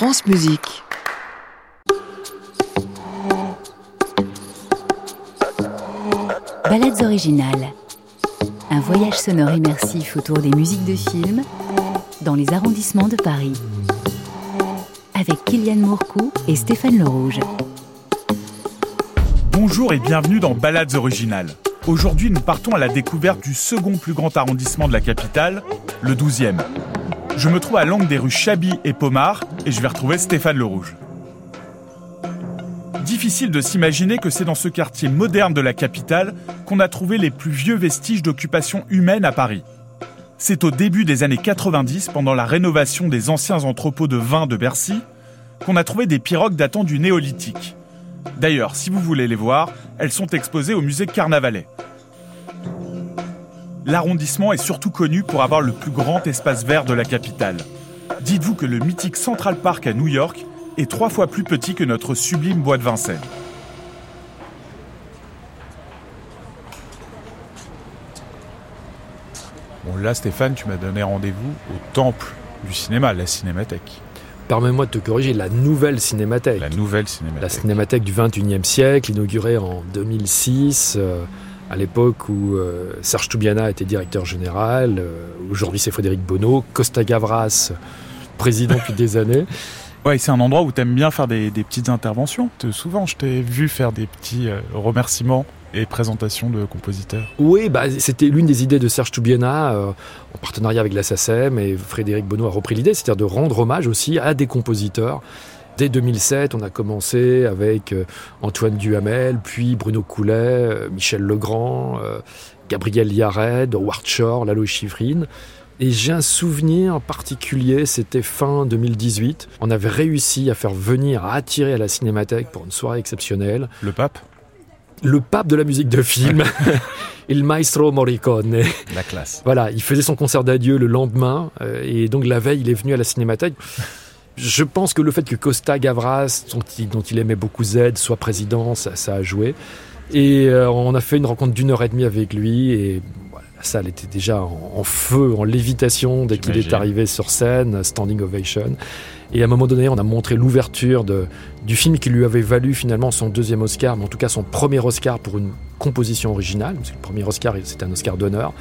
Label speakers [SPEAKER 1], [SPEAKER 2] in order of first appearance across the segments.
[SPEAKER 1] France Musique.
[SPEAKER 2] Balades originales. Un voyage sonore immersif autour des musiques de films dans les arrondissements de Paris. Avec Kylian Mourcou et Stéphane Le Rouge.
[SPEAKER 3] Bonjour et bienvenue dans Balades originales. Aujourd'hui, nous partons à la découverte du second plus grand arrondissement de la capitale, le 12e. Je me trouve à l'angle des rues Chaby et Pomard et je vais retrouver Stéphane Le Rouge. Difficile de s'imaginer que c'est dans ce quartier moderne de la capitale qu'on a trouvé les plus vieux vestiges d'occupation humaine à Paris. C'est au début des années 90, pendant la rénovation des anciens entrepôts de vin de Bercy, qu'on a trouvé des pirogues datant du néolithique. D'ailleurs, si vous voulez les voir, elles sont exposées au musée Carnavalet. L'arrondissement est surtout connu pour avoir le plus grand espace vert de la capitale. Dites-vous que le mythique Central Park à New York est trois fois plus petit que notre sublime bois de Vincennes. Bon là Stéphane, tu m'as donné rendez-vous au temple du cinéma, la cinémathèque.
[SPEAKER 4] Permets-moi de te corriger, la nouvelle cinémathèque.
[SPEAKER 3] La nouvelle cinémathèque.
[SPEAKER 4] La cinémathèque du 21e siècle, inaugurée en 2006, euh, à l'époque où euh, Serge Toubiana était directeur général. Euh, Aujourd'hui, c'est Frédéric Bonneau. Costa Gavras, président depuis des années.
[SPEAKER 3] Ouais, c'est un endroit où tu aimes bien faire des, des petites interventions. Te- Souvent, je t'ai vu faire des petits euh, remerciements et présentations de compositeurs.
[SPEAKER 4] Oui, bah, c'était l'une des idées de Serge Toubiana, euh, en partenariat avec la SACEM, et Frédéric Bonneau a repris l'idée, c'est-à-dire de rendre hommage aussi à des compositeurs. Dès 2007, on a commencé avec euh, Antoine Duhamel, puis Bruno Coulet, euh, Michel Legrand, euh, Gabriel Yared, Howard Shore, Lalo Schifrin. Et j'ai un souvenir particulier, c'était fin 2018. On avait réussi à faire venir, à attirer à la Cinémathèque pour une soirée exceptionnelle,
[SPEAKER 3] Le pape?
[SPEAKER 4] Le pape de la musique de film, il maestro Morricone.
[SPEAKER 3] La classe.
[SPEAKER 4] Voilà, il faisait son concert d'adieu le lendemain, et donc la veille, il est venu à la Cinémathèque. Je pense que le fait que Costa Gavras, dont il, aimait beaucoup Z, soit président, ça, ça a joué. Et euh, on a fait une rencontre d'une heure et demie avec lui, et voilà, la salle était déjà en, en feu, en lévitation dès qu'il est arrivé sur scène, standing ovation. Et à un moment donné, on a montré l'ouverture du film qui lui avait valu finalement son deuxième Oscar, mais en tout cas son premier Oscar pour une composition originale. Parce que le premier Oscar, c'était un Oscar d'honneur.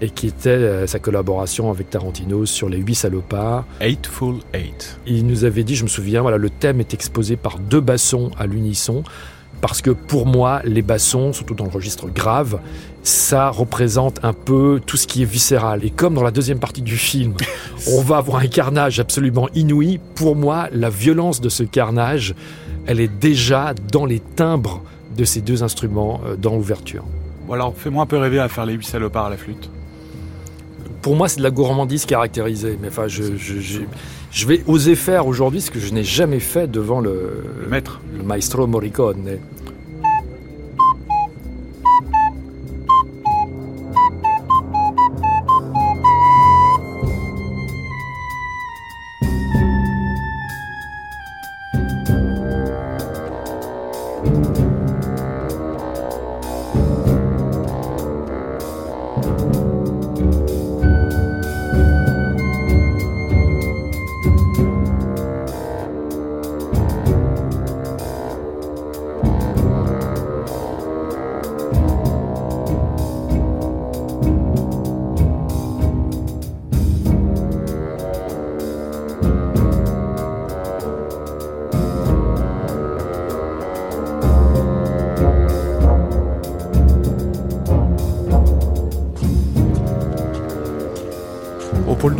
[SPEAKER 4] Et qui était euh, sa collaboration avec Tarantino sur Les Huit Salopards.
[SPEAKER 3] Eightful Eight.
[SPEAKER 4] Il nous avait dit, je me souviens, voilà, le thème est exposé par deux bassons à l'unisson. Parce que pour moi, les bassons, surtout dans le registre grave, ça représente un peu tout ce qui est viscéral. Et comme dans la deuxième partie du film, on va avoir un carnage absolument inouï, pour moi, la violence de ce carnage, elle est déjà dans les timbres de ces deux instruments euh, dans l'ouverture.
[SPEAKER 3] Bon alors, fais-moi un peu rêver à faire les huit salopards à la flûte.
[SPEAKER 4] Pour moi, c'est de la gourmandise caractérisée. Mais enfin, je, je, je, je vais oser faire aujourd'hui ce que je n'ai jamais fait devant le,
[SPEAKER 3] Le maître.
[SPEAKER 4] le maestro Morricone.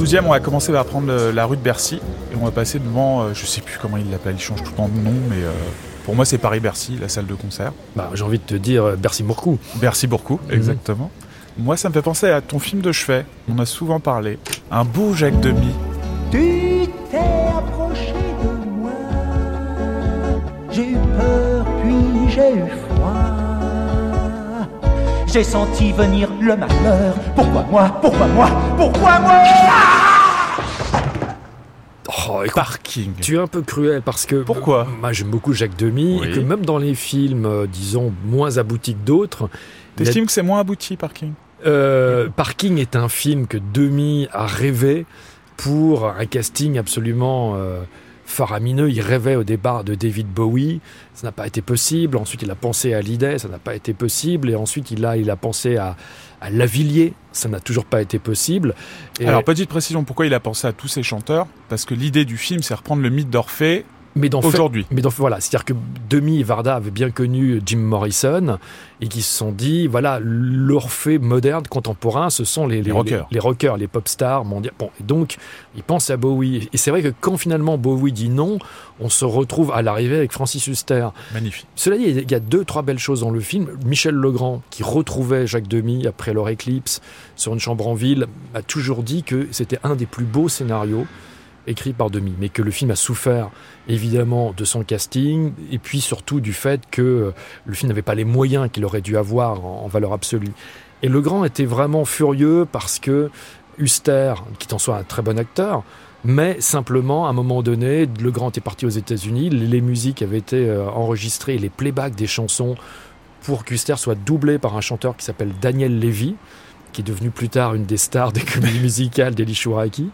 [SPEAKER 3] 12e, on va commencer par prendre la rue de Bercy et on va passer devant, euh, je sais plus comment il l'appelle, il change tout le temps de nom, mais euh, pour moi c'est Paris-Bercy, la salle de concert.
[SPEAKER 4] Bah, J'ai envie de te dire, euh, merci beaucoup.
[SPEAKER 3] Bercy beaucoup, exactement. Moi, ça me fait penser à ton film de chevet. On a souvent parlé. Un beau Jacques Demy.
[SPEAKER 5] Tu t'es approché de moi, j'ai eu peur puis j'ai eu froid. J'ai senti venir le malheur. Pourquoi moi? Pourquoi moi? Pourquoi moi?
[SPEAKER 4] Oh, écoute,
[SPEAKER 3] Parking.
[SPEAKER 4] tu es un peu cruel parce que.
[SPEAKER 3] Pourquoi
[SPEAKER 4] Moi, j'aime beaucoup Jacques Demy
[SPEAKER 3] Oui.
[SPEAKER 4] et que même dans les films, euh, disons, moins aboutis que d'autres. il a-
[SPEAKER 3] T'estimes que c'est moins abouti, Parking
[SPEAKER 4] Euh, Parking est un film que Demy a rêvé pour un casting absolument euh, faramineux. Il rêvait au départ de David Bowie, ça n'a pas été possible. Ensuite, il a pensé à l'idée, ça n'a pas été possible. Et ensuite, il a, il a pensé à, à Lavillier, ça n'a toujours pas été possible.
[SPEAKER 3] Alors, petite précision, pourquoi il a pensé à tous ces chanteurs? Parce que l'idée du film, c'est reprendre le mythe d'Orphée mais aujourd'hui.
[SPEAKER 4] Mais donc voilà, c'est-à-dire que Demi et Varda avaient bien connu Jim Morrison et qui se sont dit voilà l'Orphée moderne contemporain, ce sont les, les, rockers, les, rockers, les pop stars mondiaux. Bon, et donc ils pensent à Bowie. Et c'est vrai que quand finalement Bowie dit non, on se retrouve à l'arrivée avec Francis Huster.
[SPEAKER 3] Magnifique.
[SPEAKER 4] Cela dit, il y a deux trois belles choses dans le film. Michel Legrand qui retrouvait Jacques Demy après leur éclipse sur une chambre en ville a toujours dit que c'était un des plus beaux scénarios écrit par Demi, mais que le film a souffert évidemment de son casting et puis surtout du fait que le film n'avait pas les moyens qu'il aurait dû avoir en, valeur absolue. Et Legrand était vraiment furieux parce que Huster, qui en soit un très bon acteur, mais simplement, à un moment donné, Legrand est parti aux États-Unis, les musiques avaient été euh, enregistrées, les playbacks des chansons, pour qu'Huster soit doublé par un chanteur qui s'appelle Daniel Levy, qui est devenu plus tard une des stars des comédies musicales d'Eli Chouraki.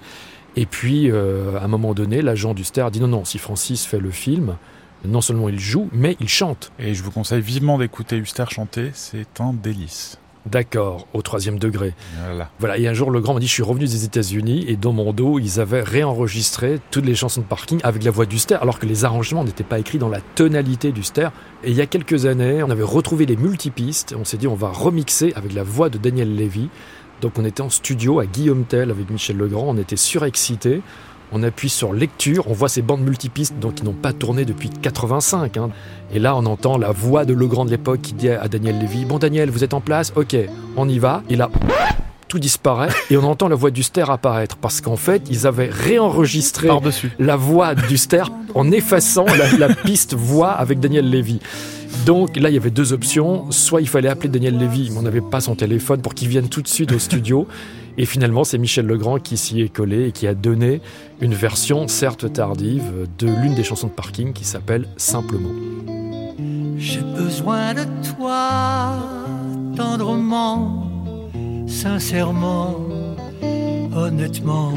[SPEAKER 4] Et puis, euh, à un moment donné, l'agent du Ster dit non, non, si Francis fait le film, non seulement il joue, mais il chante.
[SPEAKER 3] Et je vous conseille vivement d'écouter Huster chanter, c'est un délice.
[SPEAKER 4] D'accord, au troisième degré.
[SPEAKER 3] Voilà.
[SPEAKER 4] voilà. Et un jour, le grand m'a dit Je suis revenu des États-Unis et dans mon dos, ils avaient réenregistré toutes les chansons de parking avec la voix du Ster, alors que les arrangements n'étaient pas écrits dans la tonalité du Ster. Et il y a quelques années, on avait retrouvé les multipistes. On s'est dit On va remixer avec la voix de Daniel Levy donc on était en studio à Guillaume Tell avec Michel Legrand, on était surexcités. On appuie sur lecture, on voit ces bandes multipistes donc, qui n'ont pas tourné depuis 85. Hein. Et là, on entend la voix de Legrand de l'époque qui dit à Daniel Lévy Bon, Daniel, vous êtes en place Ok, on y va. Et là, tout disparaît et on entend la voix du Ster apparaître parce qu'en fait, ils avaient réenregistré la voix du Ster en effaçant la, la piste voix avec Daniel Lévy. Donc là, il y avait deux options. Soit il fallait appeler Daniel Lévy, mais on n'avait pas son téléphone pour qu'il vienne tout de suite au studio. Et finalement, c'est Michel Legrand qui s'y est collé et qui a donné une version, certes tardive, de l'une des chansons de parking qui s'appelle Simplement.
[SPEAKER 5] J'ai besoin de toi, tendrement, sincèrement, honnêtement,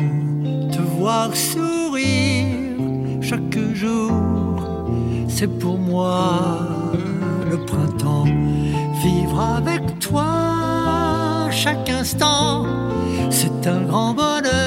[SPEAKER 5] te voir sourire chaque jour, c'est pour moi le printemps, vivre avec toi chaque instant, c'est un grand bonheur,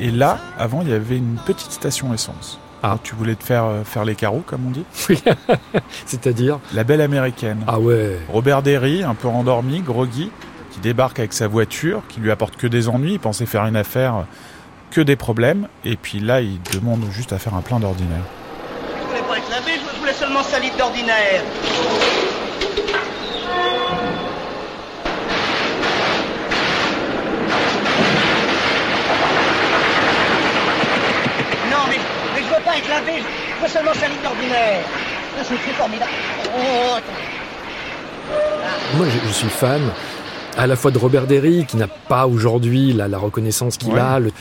[SPEAKER 3] Euh, et là, avant, il y avait une petite station essence. Ah. tu voulais te faire euh, faire les carreaux, comme on dit?
[SPEAKER 4] Oui. C'est-à-dire?
[SPEAKER 3] La belle américaine.
[SPEAKER 4] Ah ouais.
[SPEAKER 3] Robert Derry, un peu endormi, groggy, qui débarque avec sa voiture, qui lui apporte que des ennuis. Il pensait faire une affaire, que des problèmes. Et puis là, il demande juste à faire un plein d'ordinaire.
[SPEAKER 1] Je voulais pas être lavé, je voulais seulement salir d'ordinaire. Être lavé, je veux seulement 5 litres d'ordinaire. C'est formidable. Oh,
[SPEAKER 4] Moi, je, je, suis fan à la fois de Robert Derry, qui n'a pas aujourd'hui la, la, reconnaissance qu'il a. Le,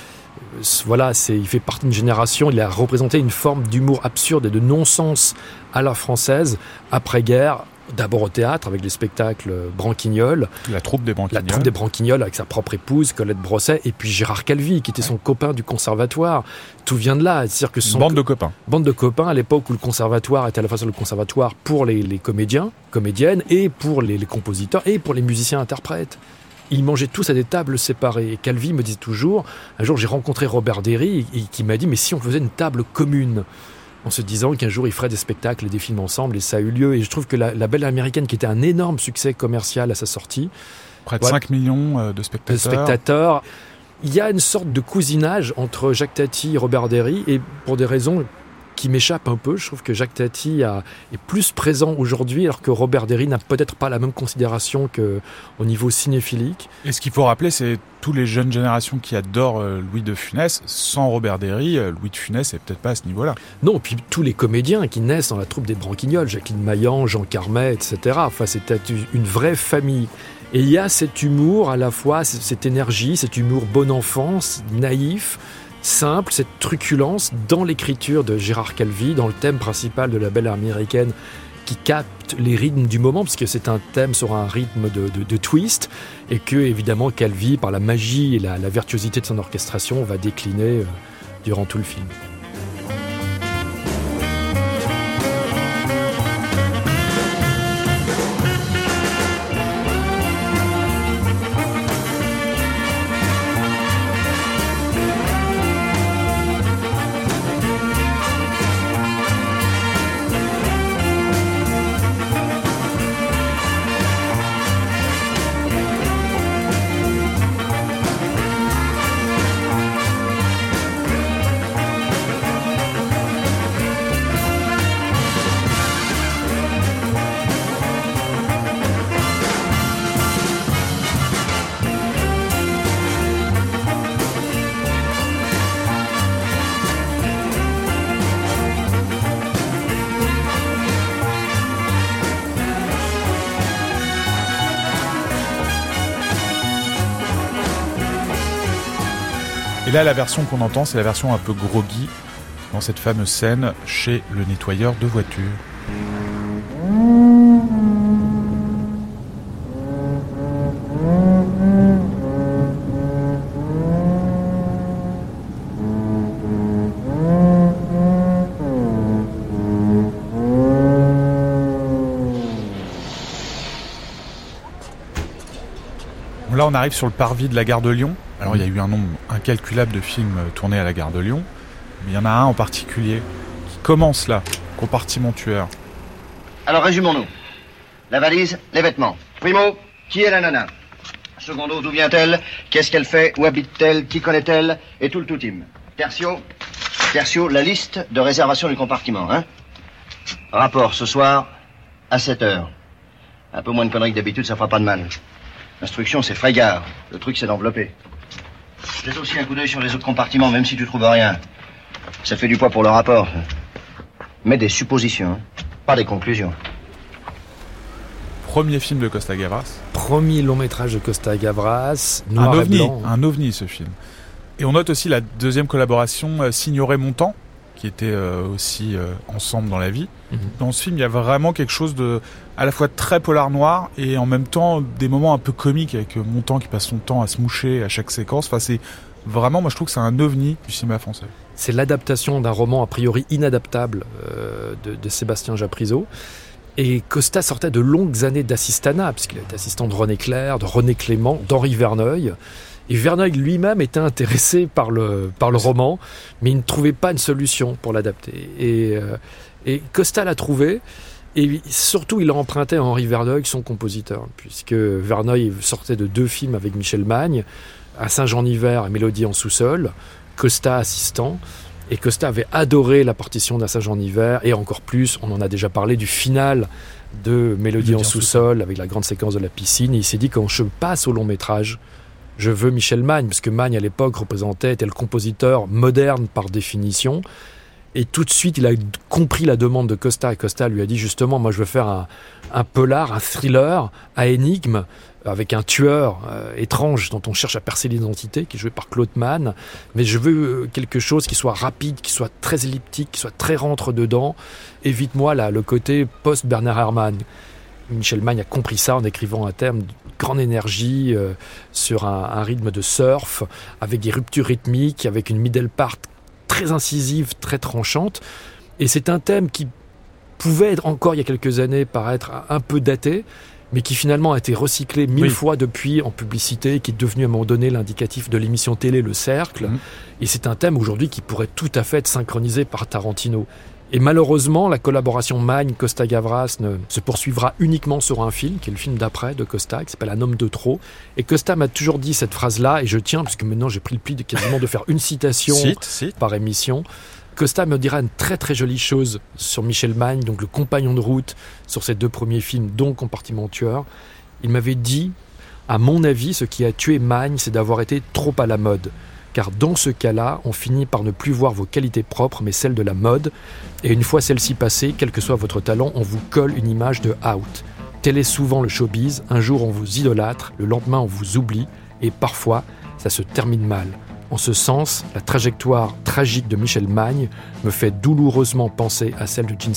[SPEAKER 4] voilà, c'est, il fait partie d'une génération. Il a représenté une forme d'humour absurde et de non-sens à la française après-guerre d'abord au théâtre avec les spectacles Branquignol.
[SPEAKER 3] La troupe des Branquignoles.
[SPEAKER 4] La troupe des avec sa propre épouse, Colette Brosset, et puis Gérard Calvi, qui était son copain du conservatoire. Tout vient de là. C'est-à-dire que son
[SPEAKER 3] Bande de copains.
[SPEAKER 4] bande de copains à l'époque où le conservatoire était à la fois sur le conservatoire pour les, les comédiens, comédiennes, et pour les, les compositeurs, et pour les musiciens-interprètes. Ils mangeaient tous à des tables séparées. Et Calvi me disait toujours, un jour j'ai rencontré Robert Derry, et- qui m'a dit, mais si on faisait une table commune? En se disant qu'un jour ils feraient des spectacles et des films ensemble, et ça a eu lieu. Et je trouve que la, la Belle Américaine, qui était un énorme succès commercial à sa sortie,
[SPEAKER 3] Près de
[SPEAKER 4] Ouais.
[SPEAKER 3] 5 millions euh, de
[SPEAKER 4] de
[SPEAKER 3] spectateurs.
[SPEAKER 4] spectateurs. Il y a une sorte de cousinage entre Jacques Tati et Robert Derry, et pour des raisons qui m'échappent un peu, je trouve que Jacques Tati a- est plus présent aujourd'hui, alors que Robert Derry n'a peut-être pas la même considération que au niveau cinéphilique.
[SPEAKER 3] Et ce qu'il faut rappeler, c'est tous les jeunes générations qui adorent euh, Louis de Funès. Sans Robert Derry, euh, Louis de Funès est peut-être pas à ce niveau-là.
[SPEAKER 4] Non, puis tous les comédiens qui naissent dans la troupe des Branquignoles, Jacqueline Maillan, Jean Carmet, etc. Enfin, c'était une vraie famille. Et il y a cet humour à la fois, cette énergie, cet humour bon enfance, naïf, simple, cette truculence dans l'écriture de Gérard Calvi, dans le thème principal de la belle américaine qui capte les rythmes du moment, parce que c'est un thème sur un rythme de twist, et que évidemment Calvi, par la magie et la, la virtuosité de son orchestration, va décliner euh, durant tout le film.
[SPEAKER 3] Et là, la version qu'on entend, c'est la version un peu groggy dans cette fameuse scène chez le nettoyeur de voitures. Bon, Là, on arrive sur le parvis de la gare de Lyon. Alors, il y a eu un nombre incalculable de films euh, tournés à la gare de Lyon, mais il y en a un en particulier qui commence là, compartiment tueur.
[SPEAKER 1] Alors résumons-nous. La valise, les vêtements. Primo, qui est la nana? Secondo, d'où vient-elle? Qu'est-ce qu'elle fait? Où habite-t-elle? Qui connaît-elle? Et tout le tout team. Tertio, la liste de réservation du compartiment, hein? Rapport ce soir à 7 heures. Un peu moins de conneries d'habitude, ça fera pas de mal. L'instruction, c'est frégard. Le truc, c'est d'envelopper. Jette aussi un coup d'œil sur les autres compartiments, même si tu trouves rien. Ça fait du poids pour le rapport. Mais des suppositions, hein. pas des conclusions.
[SPEAKER 3] Premier film de Costa Gavras.
[SPEAKER 4] Premier long métrage de Costa Gavras,
[SPEAKER 3] Un
[SPEAKER 4] et
[SPEAKER 3] ovni,
[SPEAKER 4] blanc.
[SPEAKER 3] un ovni ce film. Et on note aussi la deuxième collaboration euh, Signoret Montant, qui était euh, aussi euh, ensemble dans la vie.
[SPEAKER 4] Mhm.
[SPEAKER 3] Dans ce film, il y a vraiment quelque chose de à la fois très polar noir et en même temps des moments un peu comiques avec euh, Montant qui passe son temps à se moucher à chaque séquence. Enfin, c'est vraiment, moi je trouve que c'est un ovni du cinéma français.
[SPEAKER 4] C'est l'adaptation d'un roman a priori inadaptable euh, de, de Sébastien Japrisot. Et Costa sortait de longues années d'assistanat, puisqu'il était assistant de René Clair, de René Clément, d'Henri Verneuil. Et Verneuil lui-même était intéressé par le, par le roman, mais il ne trouvait pas une solution pour l'adapter. Et, euh, et Costa l'a trouvé. Et surtout, il a emprunté à Henri Verneuil, son compositeur, puisque Verneuil sortait de deux films avec Michel Magne, à Saint-Jean-Hiver et Mélodie en sous-sol, Costa assistant. Et Costa avait adoré la partition d'un Sage en hiver, et encore plus, on en a déjà parlé, du final de Mélodie en sous-sol, avec la grande séquence de la piscine. Et il s'est dit, quand je passe au long métrage, je veux Michel Magne, parce que Magne, à l'époque, représentait, était le compositeur moderne par définition. Et tout de suite, il a compris la demande de Costa. Et Costa lui a dit, justement, moi, je veux faire un, un polar, un thriller à énigme, avec un tueur euh, étrange dont on cherche à percer l'identité, qui est joué par Claude Mann. Mais je veux euh, quelque chose qui soit rapide, qui soit très elliptique, qui soit très rentre dedans. Évite-moi là le côté post Bernard Herrmann. Michel Magne a compris ça en écrivant un de grande énergie euh, sur un, un, rythme de surf, avec des ruptures rythmiques, avec une middle part très incisive, très tranchante. Et c'est un thème qui pouvait être encore il y a quelques années paraître un peu daté, mais qui finalement a été recyclé mille
[SPEAKER 3] Oui.
[SPEAKER 4] fois depuis en publicité, qui est devenu à un moment donné l'indicatif de l'émission télé Le Cercle.
[SPEAKER 3] Mhm.
[SPEAKER 4] Et c'est un thème aujourd'hui qui pourrait tout à fait être synchronisé par Tarantino. Et malheureusement, la collaboration Magne-Costa Gavras ne se poursuivra uniquement sur un film, qui est le film d'après de Costa, qui s'appelle Un homme de trop. Et Costa m'a toujours dit cette phrase-là, et je tiens, parce que maintenant j'ai pris le pli de quasiment de faire une citation
[SPEAKER 3] Cite, cite.
[SPEAKER 4] par émission. Costa me dira une très très jolie chose sur Michel Magne, donc le compagnon de route sur ses deux premiers films, dont Compartiment tueur. Il m'avait dit, à mon avis, ce qui a tué Magne, c'est d'avoir été trop à la mode. Car dans ce cas-là, on finit par ne plus voir vos qualités propres, mais celles de la mode. Et une fois celle-ci passée, quel que soit votre talent, on vous colle une image de out. Tel est souvent le showbiz. Un jour, on vous idolâtre, le lendemain, on vous oublie. Et parfois, ça se termine mal. En ce sens, la trajectoire tragique de Michel Magne me fait douloureusement penser à celle de Gene.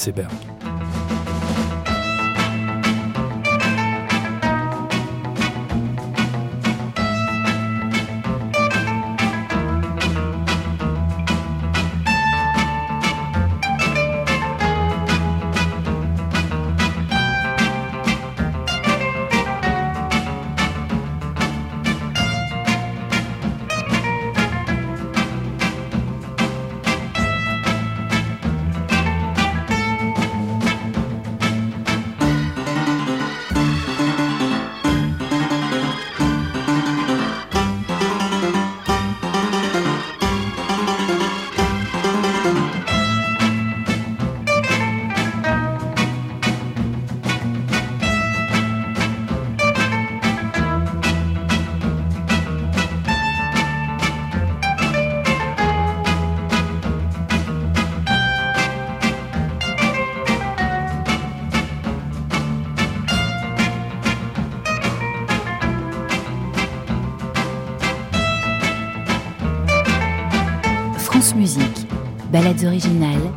[SPEAKER 2] Ballades originales,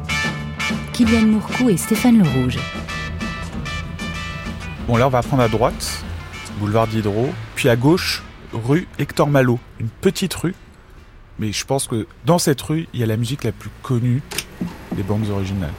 [SPEAKER 2] Kylian Mourcou et Stéphane Le Rouge.
[SPEAKER 3] Bon, là, on va prendre à droite, boulevard Diderot, puis à gauche, rue Hector Malot, une petite rue. Mais je pense que dans cette rue, il y a la musique la plus connue des bandes originales.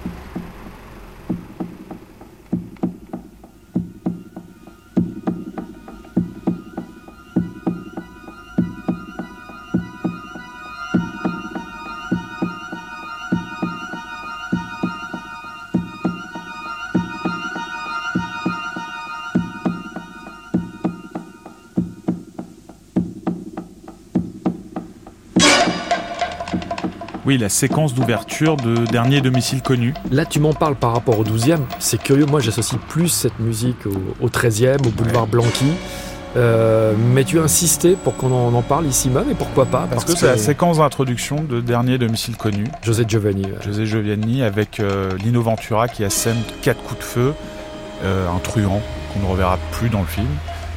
[SPEAKER 3] Oui, la séquence d'ouverture de Dernier domicile connu.
[SPEAKER 4] Là, tu m'en parles par rapport au 12e. C'est curieux, moi j'associe plus cette musique au, au 13e, au boulevard Blanqui. Euh, mais tu as insisté pour qu'on en, en parle ici même, et pourquoi pas
[SPEAKER 3] Parce que c'est la séquence d'introduction de Dernier domicile connu.
[SPEAKER 4] José Giovanni. ouais.
[SPEAKER 3] José Giovanni avec euh, Lino Ventura qui assène quatre coups de feu, euh, un truand qu'on ne reverra plus dans le film,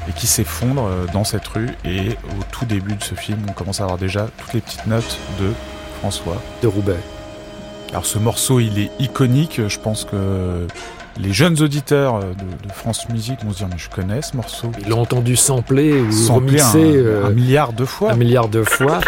[SPEAKER 3] et qui s'effondre dans cette rue. Et au tout début de ce film, on commence à avoir déjà toutes les petites notes de François.
[SPEAKER 4] de Roubaix.
[SPEAKER 3] Alors ce morceau, il est iconique. Je pense que les jeunes auditeurs de, de France Musique vont se dire mais je connais ce morceau.
[SPEAKER 4] Il l'a entendu sampler ou
[SPEAKER 3] Samplé un,
[SPEAKER 4] remixer euh,
[SPEAKER 3] un milliard de fois.
[SPEAKER 4] un milliard de fois.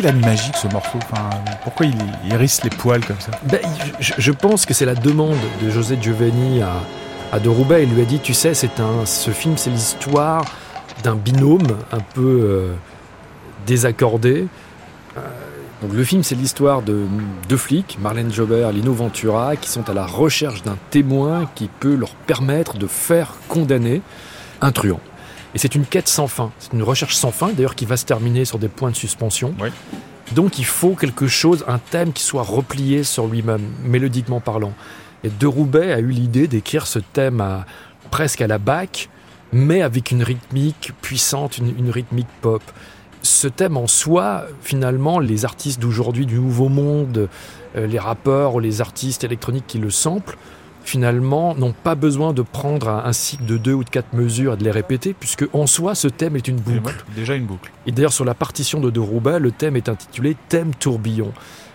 [SPEAKER 3] Qu'il a de magique ce morceau? Enfin, Pourquoi il, hérisse les poils comme ça?
[SPEAKER 4] Ben, je, pense que c'est la demande de José Giovanni à, à De Roubaix. Il lui a dit, tu sais, c'est un, ce film, c'est l'histoire d'un binôme un peu euh, désaccordé. Euh, donc le film, c'est l'histoire de deux flics, Marlène Jobert Lino Ventura, qui sont à la recherche d'un témoin qui peut leur permettre de faire condamner un truand. Et c'est une quête sans fin. C'est une recherche sans fin, d'ailleurs, qui va se terminer sur des points de suspension.
[SPEAKER 3] Oui.
[SPEAKER 4] Donc il faut quelque chose, un thème qui soit replié sur lui-même, mélodiquement parlant. Et De Roubaix a eu l'idée d'écrire ce thème à, presque à la Bach, mais avec une rythmique puissante, une, une rythmique pop. Ce thème en soi, finalement, les artistes d'aujourd'hui du Nouveau Monde, euh, les rappeurs ou les artistes électroniques qui le samplent, finalement, n'ont pas besoin de prendre un, cycle de deux ou de quatre mesures et de les répéter, puisque en soi, ce thème est une boucle.
[SPEAKER 3] Déjà une boucle.
[SPEAKER 4] Et d'ailleurs, sur la partition de De Roubaix, le thème est intitulé Thème tourbillon.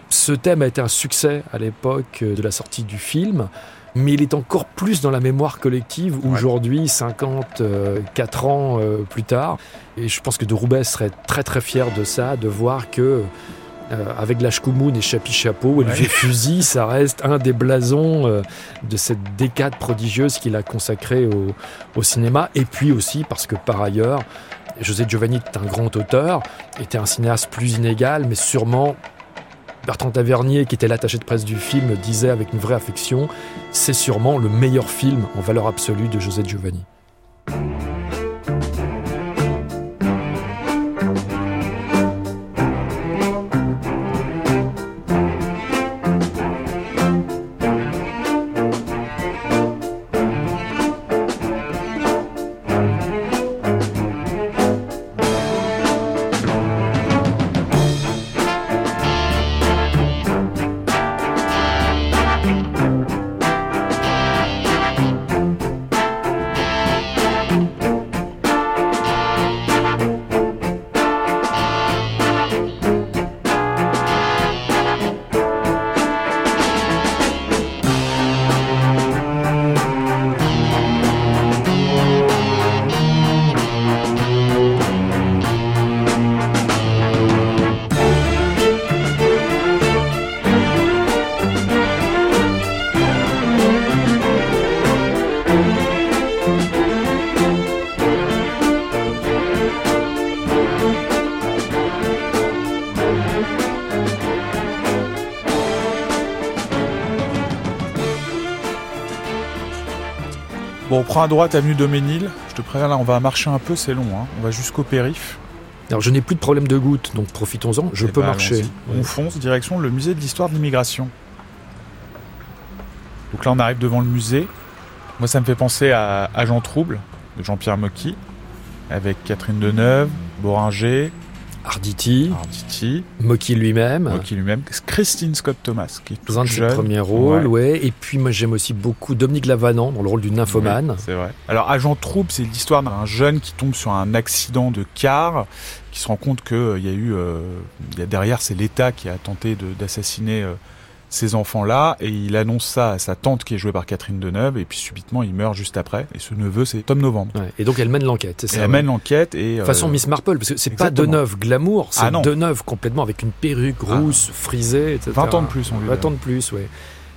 [SPEAKER 4] Ce thème a été un succès à l'époque de la sortie du film, mais il est encore plus dans la mémoire collective aujourd'hui, 54 ans euh, plus tard. Et je pense que De Roubaix serait très très fier de ça, de voir que euh, avec la Shkumun et Chapi Chapeau, Olivier
[SPEAKER 3] Ouais.
[SPEAKER 4] Fusil, ça reste un des blasons euh, de cette décade prodigieuse qu'il a consacrée au, au cinéma. Et puis aussi parce que par ailleurs, José Giovanni est un grand auteur, était un cinéaste plus inégal, mais sûrement Bertrand Tavernier, qui était l'attaché de presse du film, disait avec une vraie affection, c'est sûrement le meilleur film en valeur absolue de José Giovanni.
[SPEAKER 3] Bon, on prend à droite avenue Doménil. Je te préviens là, on va marcher un peu, c'est long. hein. On va jusqu'au périph.
[SPEAKER 4] Alors je n'ai plus de problème de goutte, donc profitons-en, je
[SPEAKER 3] Eh
[SPEAKER 4] peux
[SPEAKER 3] ben,
[SPEAKER 4] marcher.
[SPEAKER 3] On fonce direction le musée de l'histoire de l'immigration. Donc là, on arrive devant le musée. Moi, ça me fait penser à Agent Trouble de Jean-Pierre Mocky, avec Catherine Deneuve, Boringer,
[SPEAKER 4] Arditi,
[SPEAKER 3] Arditi,
[SPEAKER 4] Mocky lui-même,
[SPEAKER 3] Mocky lui-même, Christine Scott Thomas, qui est
[SPEAKER 4] dans un de ses premiers rôles,
[SPEAKER 3] Ouais.
[SPEAKER 4] ouais. Et puis moi j'aime aussi beaucoup Dominique Lavanant dans le rôle du nymphomane.
[SPEAKER 3] Oui, c'est vrai. Alors, Agent Trouble, c'est l'histoire d'un jeune qui tombe sur un accident de car, qui se rend compte qu'il y a eu, euh, il y a derrière, c'est l'État qui a tenté de- d'assassiner euh, ces enfants-là, et il annonce ça à sa tante qui est jouée par Catherine Deneuve, et puis subitement il meurt juste après. Et ce neveu, c'est Tom Novembre.
[SPEAKER 4] Ouais. Et donc elle mène l'enquête, c'est ça
[SPEAKER 3] elle
[SPEAKER 4] ouais.
[SPEAKER 3] mène l'enquête et euh,
[SPEAKER 4] Façon Miss Marple, parce que c'est pas. Deneuve glamour, c'est
[SPEAKER 3] Ah.
[SPEAKER 4] Deneuve complètement avec une perruque
[SPEAKER 3] Ah.
[SPEAKER 4] rousse, frisée, etc.
[SPEAKER 3] 20 ans de plus, on lui
[SPEAKER 4] 20
[SPEAKER 3] donne.
[SPEAKER 4] ans de plus, oui.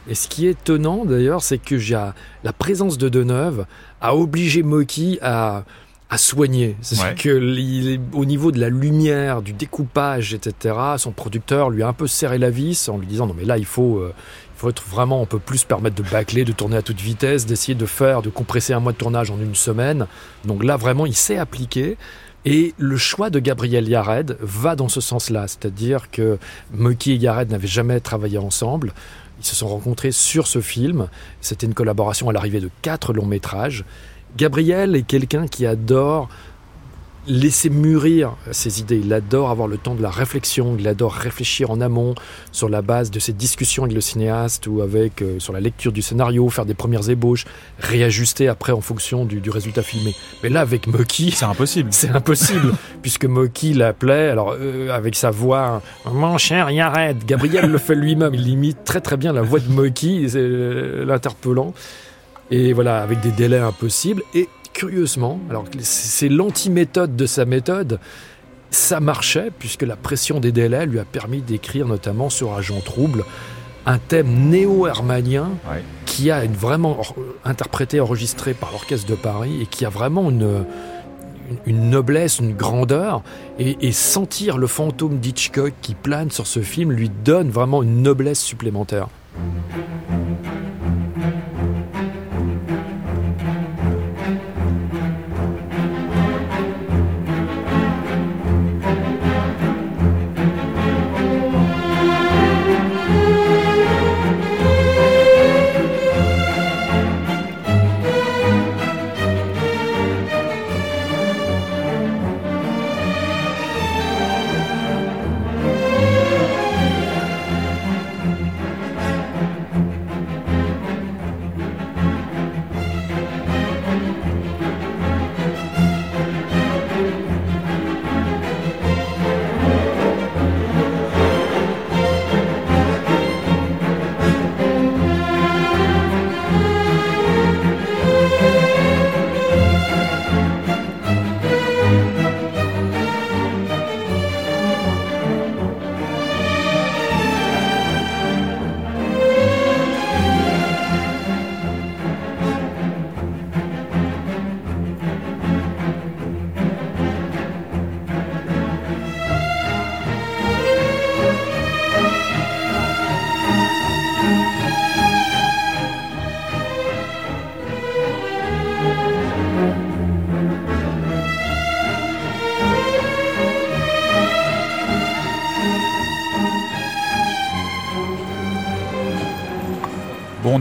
[SPEAKER 4] Et ce qui est étonnant d'ailleurs, c'est que j'ai la présence de Deneuve a obligé Mocky à, à soigner. C'est
[SPEAKER 3] Ouais.
[SPEAKER 4] que au niveau de la lumière, du découpage, etc., son producteur lui a un peu serré la vis en lui disant non mais là il faut, euh, il faut être vraiment, on peut plus se permettre de bâcler, de tourner à toute vitesse, d'essayer de faire, de compresser un mois de tournage en une semaine. Donc là vraiment il s'est appliqué. Et le choix de Gabriel Yared va dans ce sens-là, c'est-à-dire que Mocky et Yared n'avaient jamais travaillé ensemble. Ils se sont rencontrés sur ce film. C'était une collaboration à l'arrivée de quatre longs métrages. Gabriel est quelqu'un qui adore laisser mûrir ses idées. Il adore avoir le temps de la réflexion. Il adore réfléchir en amont sur la base de ses discussions avec le cinéaste ou avec euh, sur la lecture du scénario, faire des premières ébauches, réajuster après en fonction du, du résultat filmé. Mais là, avec Mocky,
[SPEAKER 3] c'est impossible.
[SPEAKER 4] c'est impossible, puisque Mocky l'appelait, alors euh, avec sa voix, mon cher Yared, Gabriel le fait lui-même, il imite très très bien la voix de Mocky, c'est euh, l'interpellant, et voilà, avec des délais impossibles, et curieusement, alors c'est- l'anti-méthode de sa méthode, ça marchait, puisque la pression des délais lui a permis d'écrire notamment sur Agent Trouble un thème néo-hermanien
[SPEAKER 3] Ouais.
[SPEAKER 4] qui a une vraiment interprété, enregistré par l'Orchestre de Paris et qui a vraiment une, une, une noblesse, une grandeur. Et, et sentir le fantôme d'Hitchcock qui plane sur ce film lui donne vraiment une noblesse supplémentaire.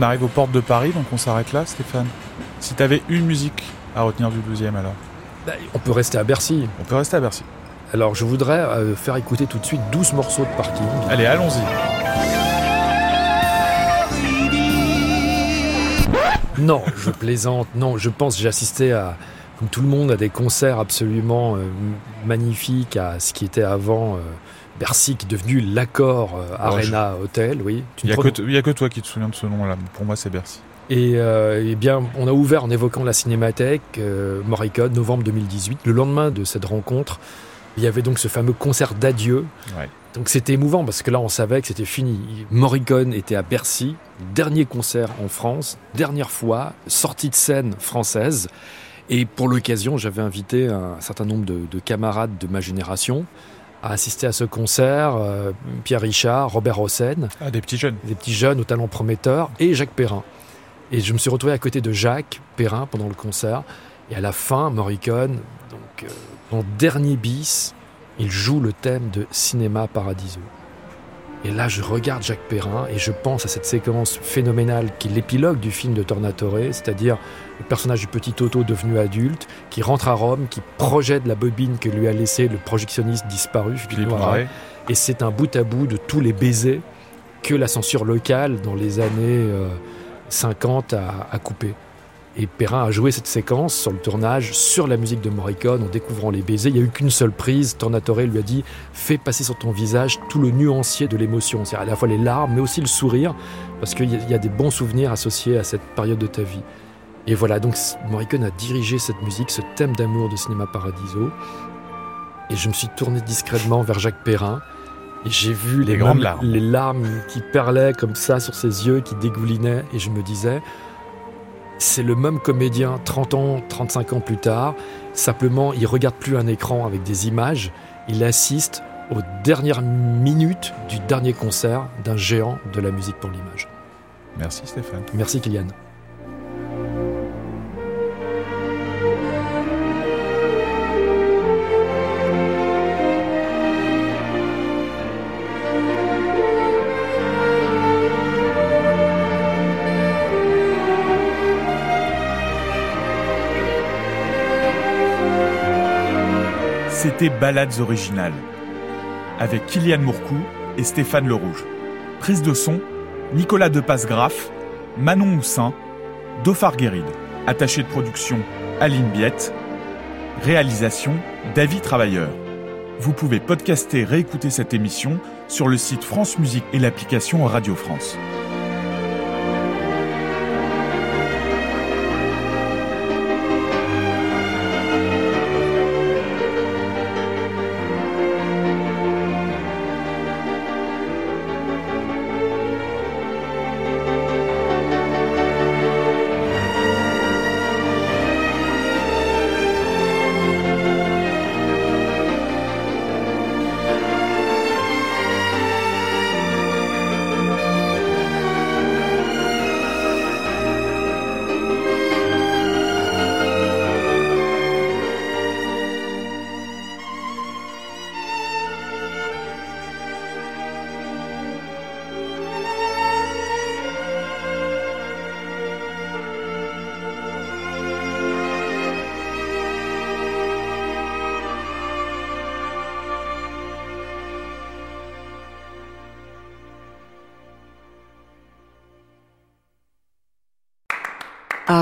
[SPEAKER 3] Arrive aux portes de Paris, donc on s'arrête là, Stéphane. Si t'avais une musique à retenir du 12e alors
[SPEAKER 4] Bah, on peut rester à Bercy.
[SPEAKER 3] On peut rester à Bercy.
[SPEAKER 4] Alors je voudrais euh, faire écouter tout de suite 12 morceaux de parking.
[SPEAKER 3] Allez, allons-y.
[SPEAKER 4] Non, je plaisante. Non, je pense, j'ai assisté à, comme tout le monde, à des concerts absolument euh, magnifiques, à ce qui était avant euh, Bercy, qui est devenu l'accord euh, Arena Hotel, oui. Tu
[SPEAKER 3] Il n'y a, que a toi qui te souviens de ce nom-là. Pour moi, c'est Bercy.
[SPEAKER 4] Et euh, eh bien, on a ouvert en évoquant la cinémathèque, euh, Morricone, novembre 2018. Le lendemain de cette rencontre, il y avait donc ce fameux concert d'adieu.
[SPEAKER 3] Ouais.
[SPEAKER 4] Donc c'était émouvant parce que là, on savait que c'était fini. Morricone était à Bercy, dernier concert en France, dernière fois, sortie de scène française. Et pour l'occasion, j'avais invité un certain nombre de, de camarades de ma génération à assister à ce concert. euh, Pierre Richard, Robert Hossein
[SPEAKER 3] Ah, des petits jeunes.
[SPEAKER 4] des petits jeunes au talent prometteur, et Jacques Perrin. Et je me suis retrouvé à côté de Jacques Perrin pendant le concert. Et à la fin, Morricone, donc, euh, en dernier bis, il joue le thème de Cinéma Paradiso. Et là, je regarde Jacques Perrin et je pense à cette séquence phénoménale qui est l'épilogue du film de Tornatore, c'est-à-dire le personnage du petit Toto devenu adulte, qui rentre à Rome, qui projette la bobine que lui a laissé le projectionniste disparu, Philippe Noiret. Et c'est un bout à bout de tous les baisers que la censure locale dans les années euh, 50 a, a coupé. Et Perrin a joué cette séquence sur le tournage, sur la musique de Morricone, en découvrant les baisers. Il n'y a eu qu'une seule prise. Tornatore lui a dit Fais passer sur ton visage tout le nuancier de l'émotion. C'est à la fois les larmes, mais aussi le sourire, parce qu'il y a des bons souvenirs associés à cette période de ta vie. Et voilà, donc Morricone a dirigé cette musique, ce thème d'amour de Cinéma Paradiso. Et je me suis tourné discrètement vers Jacques Perrin. Et j'ai vu les,
[SPEAKER 3] Les grandes
[SPEAKER 4] mêmes-
[SPEAKER 3] larmes.
[SPEAKER 4] les larmes qui perlaient comme ça sur ses yeux, qui dégoulinaient. Et je me disais, c'est le même comédien 30 ans, 35 ans plus tard. Simplement, il regarde plus un écran avec des images. Il assiste aux dernières minutes du dernier concert d'un géant de la musique pour l'image.
[SPEAKER 3] Merci Stéphane.
[SPEAKER 4] Merci Kylian.
[SPEAKER 3] Ballades originales avec Kylian Mourcou et Stéphane Le Rouge. Prise de son, Nicolas Depasse-Graff, Manon Moussin, Dauphard Guéride. Attaché de production, Aline Biette. Réalisation, David Travailleur. Vous pouvez podcaster, réécouter cette émission sur le site France Musique et l'application Radio France.